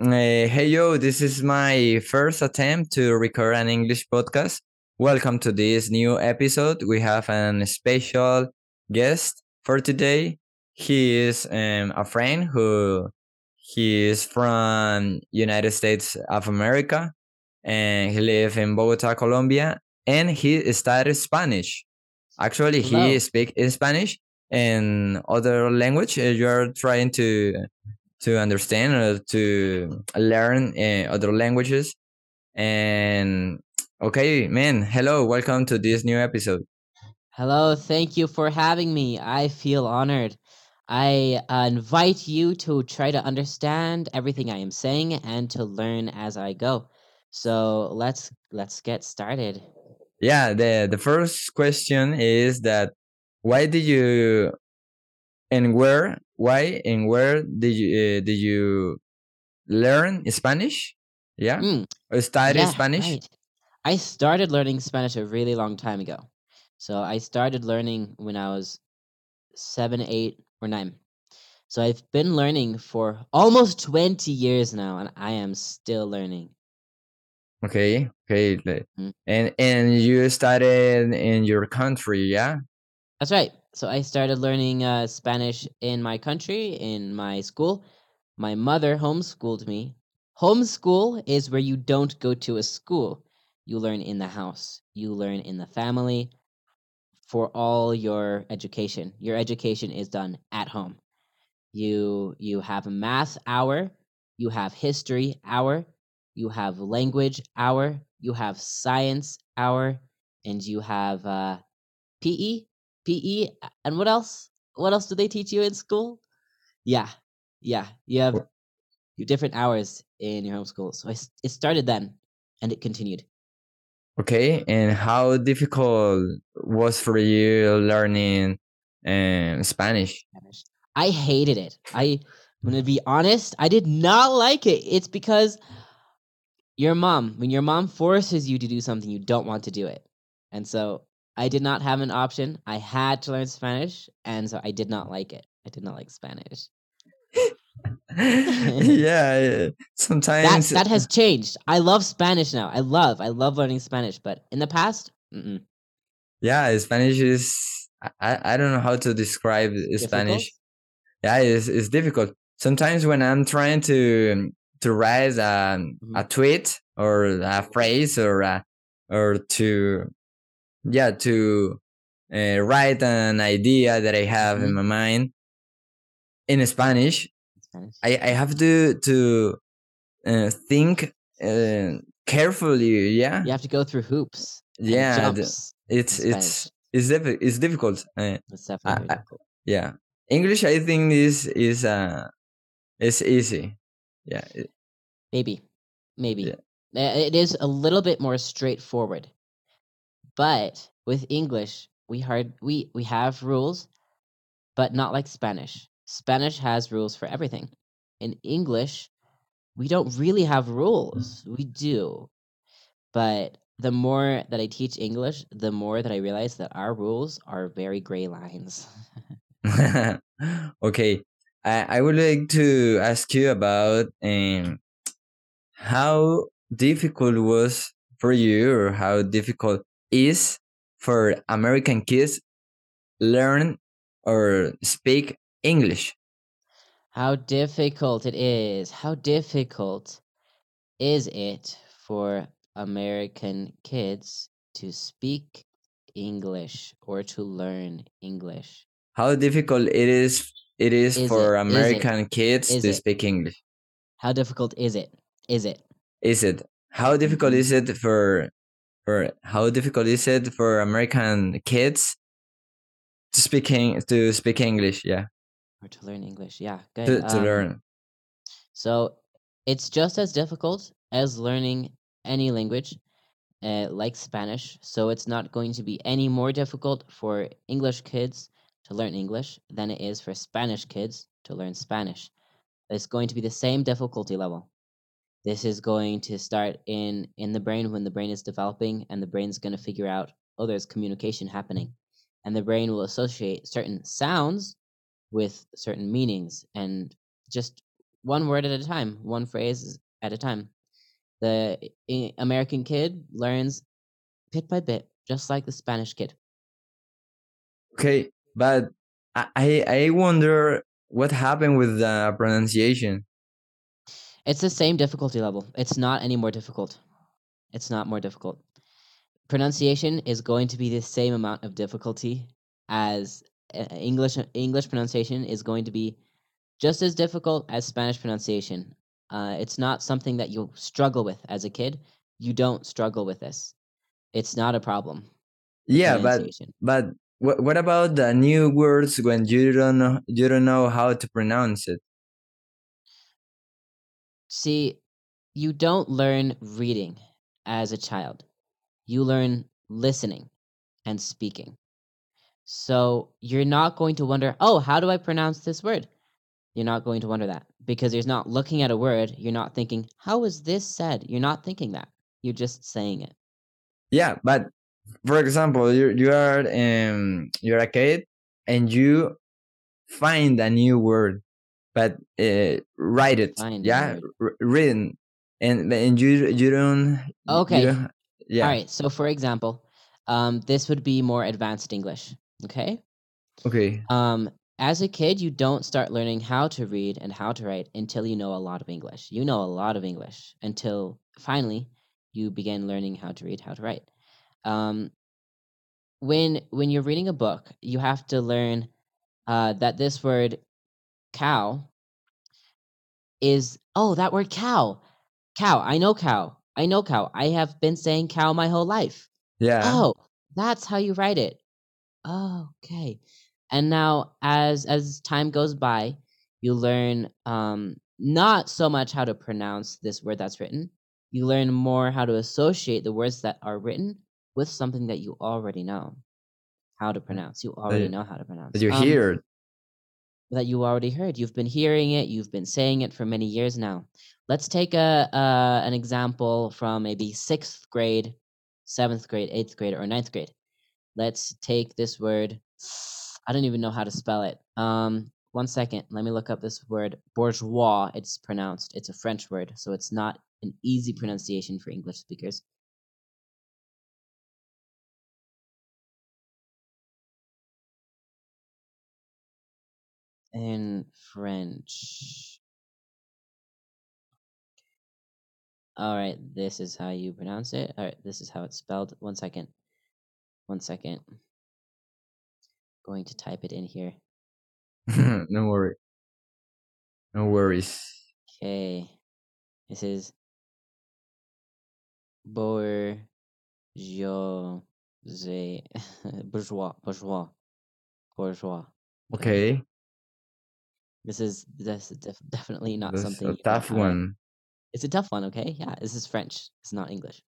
Uh, hey yo, this is my first attempt to record an English podcast. Welcome to this new episode. We have an special guest for today. He is um, a friend who he is from United States of America and he lives in Bogota, Colombia, and he studied Spanish. Actually, he speaks Spanish and other language. uh, You are trying to to understand or to learn uh, other languages. And okay, man, hello, welcome to this new episode. Hello, thank you for having me. I feel honored. I uh, invite you to try to understand everything I am saying and to learn as I go. So let's let's get started. Yeah, the the first question is that why did you and where why and where did you uh, did you learn Spanish? Yeah, Mm, or study yeah, Spanish? right. I started learning Spanish a really long time ago. So I started learning when I was seven, eight, or nine. So I've been learning for almost 20 years now, and I am still learning. Okay, okay, Mm. and and you studied in your country, yeah? That's right. So I started learning uh, Spanish in my country, in my school. My mother homeschooled me. Homeschool is where you don't go to a school. You learn in the house. You learn in the family for all your education. Your education is done at home. You you have a math hour, you have history hour, you have language hour, you have science hour, and you have uh, PE, PE, and what else? What else do they teach you in school? Yeah, yeah, you have you different hours in your homeschool. So I it started then, and it continued. Okay, and how difficult was for you learning um, Spanish? Spanish. I hated it. I, I'm gonna be honest, I did not like it. It's because your mom, when your mom forces you to do something, you don't want to do it, and so I did not have an option. I had to learn Spanish, and so I did not like it. I did not like Spanish. yeah, that sometimes that has changed. I love Spanish now. I love I love learning Spanish, but in the past, mm-mm. yeah, Spanish is I, I don't know how to describe difficult. Spanish. Yeah, it's, it's difficult. Sometimes when I'm trying to to write a, Mhm. a tweet or a phrase or a, or to yeah to uh, write an idea that I have in Mhm. my mind in Spanish, Spanish. I, I have to to uh, think uh, carefully. Yeah, You have to go through hoops yeah. the- it's it's it's it's difficult. Uh, It's definitely I, difficult. yeah, English. I think is is uh is easy. Yeah, Maybe, maybe yeah. It is a little bit more straightforward. But with English, we hard we we have rules, but not like Spanish. Spanish has rules for everything. In English, we don't really have rules. We do, but the more that I teach English, the more that I realize that our rules are very gray lines. okay, I I would like to ask you about um how difficult was for you or how difficult is for American kids learn or speak English. How difficult it is. How difficult is it for American kids to speak English or to learn English? How difficult it is it is Is for it? American kids Is to it? speak English. How difficult is it? Is it? Is it? How difficult Mhm. is it for for how difficult is it for American kids to speak Eng- to speak English? Yeah, Or to learn English? Yeah, good. to to Um, learn. so it's just as difficult as learning any language, uh, like Spanish. So it's not going to be any more difficult for English kids to learn English than it is for Spanish kids to learn Spanish. It's going to be the same difficulty level. This is going to start in in the brain when the brain is developing, and the brain's going to figure out, oh, there's communication happening, and the brain will associate certain sounds with certain meanings, and just one word at a time, one phrase at a time. The American kid learns bit by bit, just like the Spanish kid. Okay, but I I wonder what happened with the pronunciation. It's the same difficulty level. It's not any more difficult. It's not more difficult. Pronunciation is going to be the same amount of difficulty as uh, English. English pronunciation is going to be just as difficult as Spanish pronunciation. Uh, it's not something that you struggle with as a kid. You don't struggle with this. It's not a problem. Yeah, but but what what about the new words when you don't know you don't know how to pronounce it? See, you don't learn reading as a child. You learn listening and speaking. So you're not going to wonder, oh, how do I pronounce this word? You're not going to wonder that because you're not looking at a word. You're not thinking, how is this said? You're not thinking that. You're just saying it. Yeah, but for example, you you are um you're a kid and you find a new word, but uh, write it. Find yeah, r- written, and and you you don't. you Okay. don't- yeah. All right. So, for example, um, this would be more advanced English. Okay. Okay. Um, as a kid, you don't start learning how to read and how to write until you know a lot of English. You know a lot of English until finally you begin learning how to read, how to write. Um, when when you're reading a book, you have to learn uh, that this word "cow" is oh that word "cow." Cow. I know cow. I know cow. I have been saying cow my whole life. Yeah. Oh, that's how you write it. Oh, okay. And now as as time goes by, you learn um not so much how to pronounce this word that's written. You learn more how to associate the words that are written with something that you already know how to pronounce. You already know how to pronounce. That you Um, hear. That you already heard. You've been hearing it. You've been saying it for many years now. Let's take a uh, an example from maybe sixth grade, seventh grade, eighth grade, or ninth grade. Let's take this word. I don't even know how to spell it. Um, one second. Let me look up this word. Bourgeois. It's pronounced. It's a French word, so it's not an easy pronunciation for English speakers. In French. All right, this is how you pronounce it. All right, this is how it's spelled. One second. One second. Going to type it in here. no worry. No worries. Okay. This is bourgeois. bourgeois. Bourgeois. Bourgeois. Okay. This is this is def- definitely not That's something a tough one. It's a tough one, okay? Yeah, this is French. It's not English.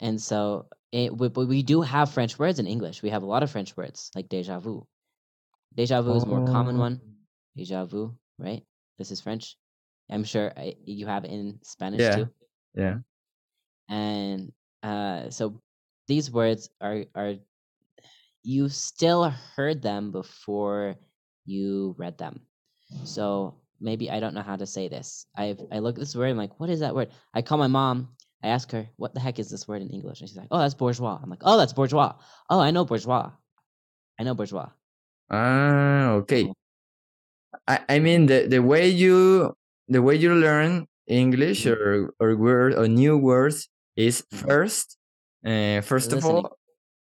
And so, it, we, but we do have French words in English. We have a lot of French words, like déjà vu. Déjà vu is a more common Oh. one. Déjà vu, right? This is French. I'm sure uh, you have it in Spanish Yeah. too. Yeah. And uh, so these words are are you still heard them before you read them. So maybe I don't know how to say this. I I look at this word. I'm like, what is that word? I call my mom. I ask her, what the heck is this word in English? And she's like, oh, that's bourgeois. I'm like, oh, that's bourgeois. Oh, I know bourgeois. I know bourgeois. Ah, okay. I, I mean the, the way you the way you learn English Mhm. or or word or new words is Mhm. first uh, first of all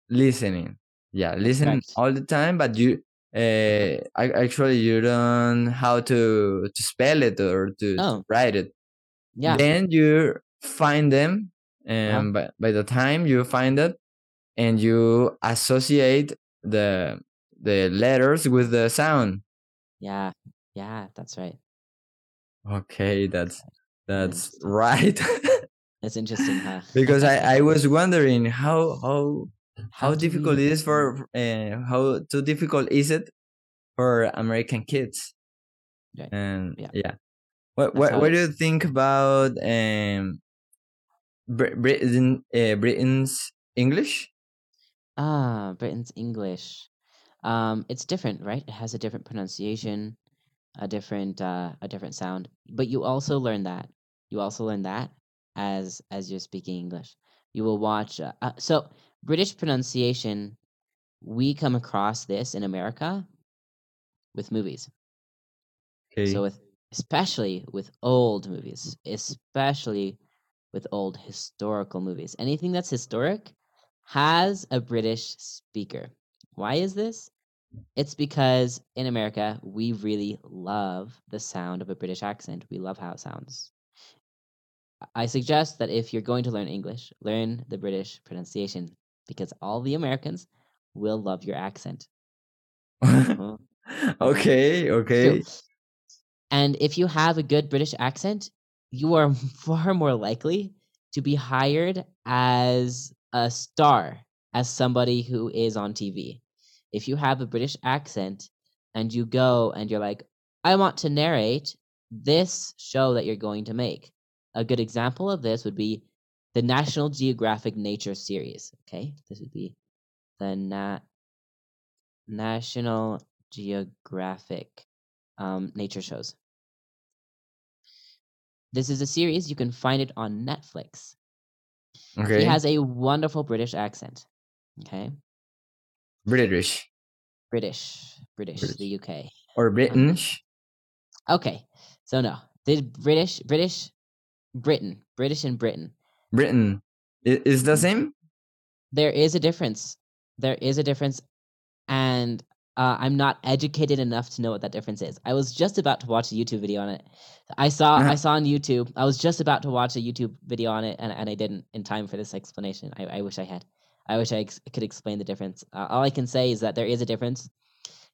listening. Yeah, listen correct. all the time, but you uh I, actually you don't how to to spell it or to, No. write it. Yeah. Then you find them Uh-huh. and by, by the time you find it and you associate the the letters with the sound. Yeah. Yeah. That's right. Okay, that's that's right. It's interesting, huh? because I, I was wondering how how how, difficult is for uh, how too difficult is it for American kids? Right. And Yeah. yeah, what That's what what do you think about um Br- Britain uh, Britain's English? Ah, Britain's English. Um, it's different, right? It has a different pronunciation. a different uh, a different sound. But you also learn that. You also learn that as as you're speaking English. You will watch. Uh, uh, so British pronunciation, we come across this in America with movies. Okay. So with especially with old movies, especially with old historical movies. Anything that's historic has a British speaker. Why is this? It's because in America, we really love the sound of a British accent. We love how it sounds. I suggest that if you're going to learn English, learn the British pronunciation because all the Americans will love your accent. Okay, okay. true. And if you have a good British accent, you are far more likely to be hired as a star, as somebody who is on TV. If you have a British accent and you go and you're like, I want to narrate this show that you're going to make. A good example of this would be the National Geographic Nature series. Okay, this would be the Na- National Geographic um, nature shows. This is a series. You can find it on Netflix. Okay. He has a wonderful British accent. Okay, British British, British, British. the UK. or British? Okay, so no, the British, British, Britain, British and Britain. Britain. I- Is the same? There is a difference. There is a difference, and uh, I'm not educated enough to know what that difference is. I was just about to watch a YouTube video on it. I saw I Uh-huh. saw on YouTube. I was just about to watch a YouTube video on it, and, and I didn't in time for this explanation. I, I wish I had. I wish I ex- could explain the difference. Uh, all I can say is that there is a difference,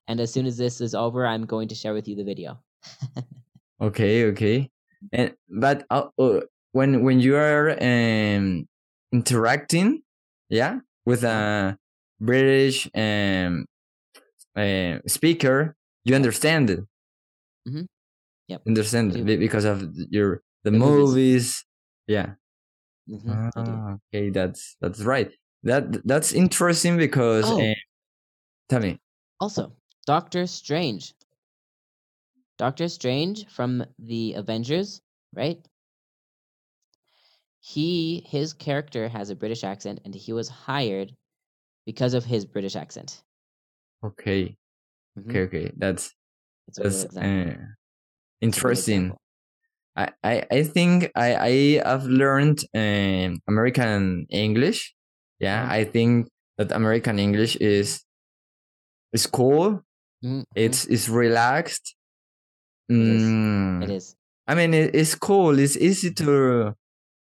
and as soon as this is over, I'm going to share with you the video. Okay, okay. And but uh, uh, when when you are um interacting, yeah, with a British um uh, speaker, you understand it. Mhm. Yep, Understand it because of your the, The movies. movies. Yeah. hmm Ah, okay, that's that's right. That that's interesting because Oh. uh, tell me. Also, Doctor Strange. Doctor Strange from the Avengers, right? He his character has a British accent and he was hired because of his British accent. Okay, Mhm. okay, okay. That's It's that's uh, It's a real interesting. I, I, I think I, I have learned um, American English. Yeah, Uh-huh. I think that American English is is cool. Mhm, mhm. It's it's relaxed. It is. Mm, It is. I mean, it, it's cool. It's easy to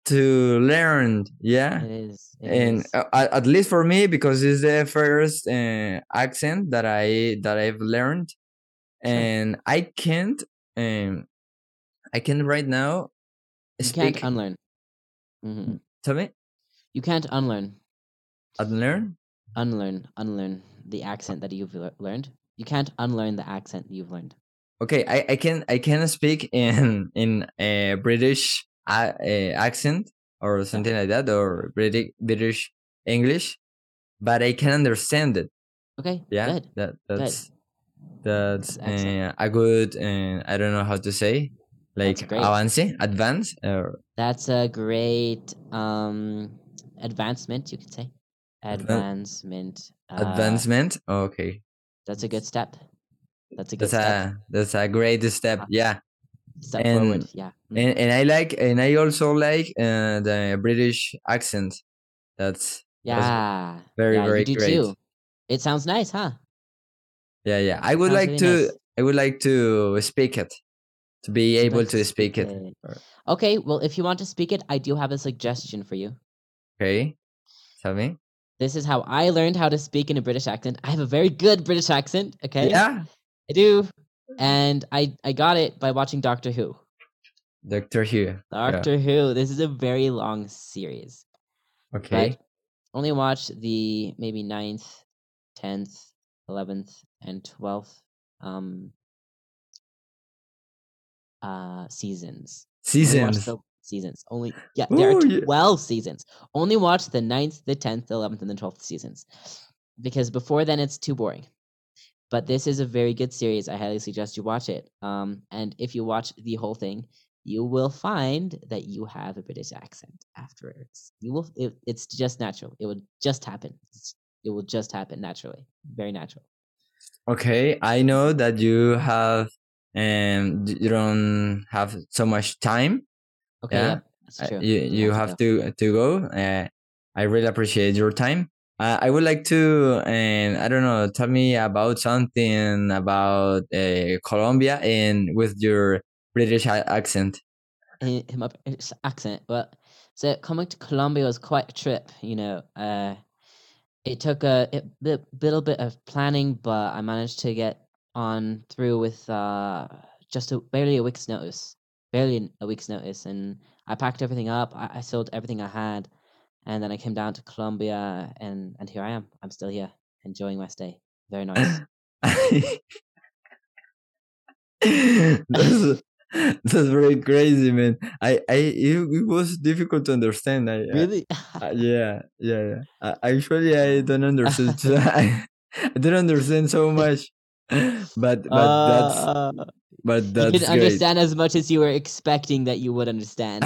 to learn. Yeah, It is. It and is. uh, at least for me because it's the first uh, accent that I that I've learned, and I can't um I can right now You speak. can't unlearn. hmm Tell me, You can't unlearn. unlearn. Unlearn. Unlearn the accent that you've learned. You can't unlearn the accent you've learned. Okay, I, I can I can speak in in a British uh, accent or something like that or British British English, but I can understand it. Okay. Yeah, Good. that that's That's that's uh, a good uh, I don't know how to say like avance advance or That's a great um advancement, you could say. Advancement. Uh, advancement. Okay, That's a good step. That's a good that's step. a that's a great step. Uh, Yeah, Step and forward. Yeah. And and I like and I also like uh, the British accent. That's that's Yeah. very Yeah, you very do great. too. It sounds nice, huh? Yeah, yeah. I would Sounds like really to. nice. I would like to speak it, to be able to speak it. it. Okay, well, if you want to speak it, I do have a suggestion for you. Okay, tell me. This is how I learned how to speak in a British accent. I have a very good British accent, okay? Yeah, I do. And I I got it by watching Doctor Who. Doctor Who. Yeah. Doctor Who. This is a very long series. Okay. Only watch the maybe 9th, 10th, 11th, and 12th um uh seasons. Seasons. the seasons. Only yeah, there are Ooh, yeah. 12 seasons. Only watch the 9th, the 10th, the 11th, and the 12th seasons. Because before then it's too boring. But this is a very good series. I highly suggest you watch it. Um, and if you watch the whole thing, you will find that you have a British accent afterwards. You will. It, it's just natural. It will just happen. It's, it will just happen naturally. Very natural. Okay, I know that you have and you don't have so much time. Okay. Yeah. True. you you have to to go. Uh, I really appreciate your time. Uh, I would like to, and I don't know, tell me about something about uh, Colombia and with your British accent. in in my British accent. But so coming to Colombia was quite a trip. You know, uh, it took a, a bit, little bit of planning, but I managed to get on through with uh, just a, barely a week's notice. Barely a week's notice, and I packed everything up. I, I sold everything I had, and then I came down to Colombia, and and here I am. I'm still here, enjoying my stay. Very nice. that's that's very crazy, man. I I it, it was difficult to understand. I, I- really? Uh, yeah, yeah, yeah. Uh, actually, I don't understand. I, I don't understand so much, but but that's Uh, but you that's didn't great. understand as much as you were expecting that you would understand.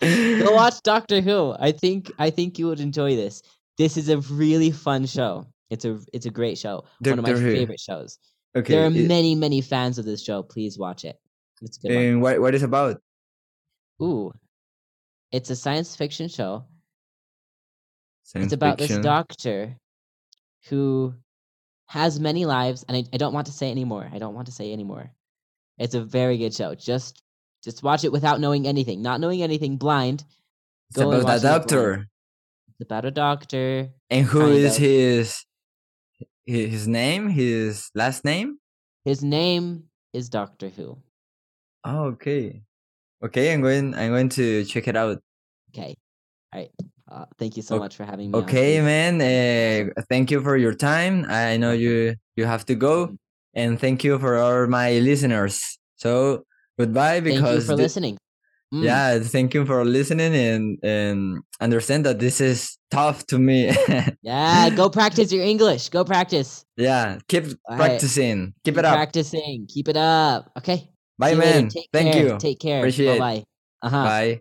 Go watch Doctor Who. I think I think you would enjoy this. This is a really fun show. It's a it's a great show. One of my Who. favorite shows. Okay, there are it- many many fans of this show. Please watch it. It's a good and what what is about? Ooh, it's a science fiction show. Science it's about fiction. this doctor who has many lives, and I, I don't want to say anymore. I don't want to say anymore. It's a very good show. Just just watch it without knowing anything, not knowing anything, blind. It's go about a watch it doctor, It's about a doctor. and who is of. his hi- his name? His last name? His name is Doctor Who. Oh, okay, okay. I'm going. I'm going to check it out. Okay. All right. Uh, thank you so much for having me. Okay, man. Uh, thank you for your time. I know you you have to go, and thank you for all my listeners. So goodbye Because Thank you for listening. Mm, yeah, thank you for listening and and understand that this is tough to me. Yeah. Go practice your English. Go practice. yeah, keep All right. practicing. Keep Keep it up. Practicing. Keep it up. Okay. Bye, man. Thank care. you. Take care. Appreciate. Bye bye. Uh huh. Bye.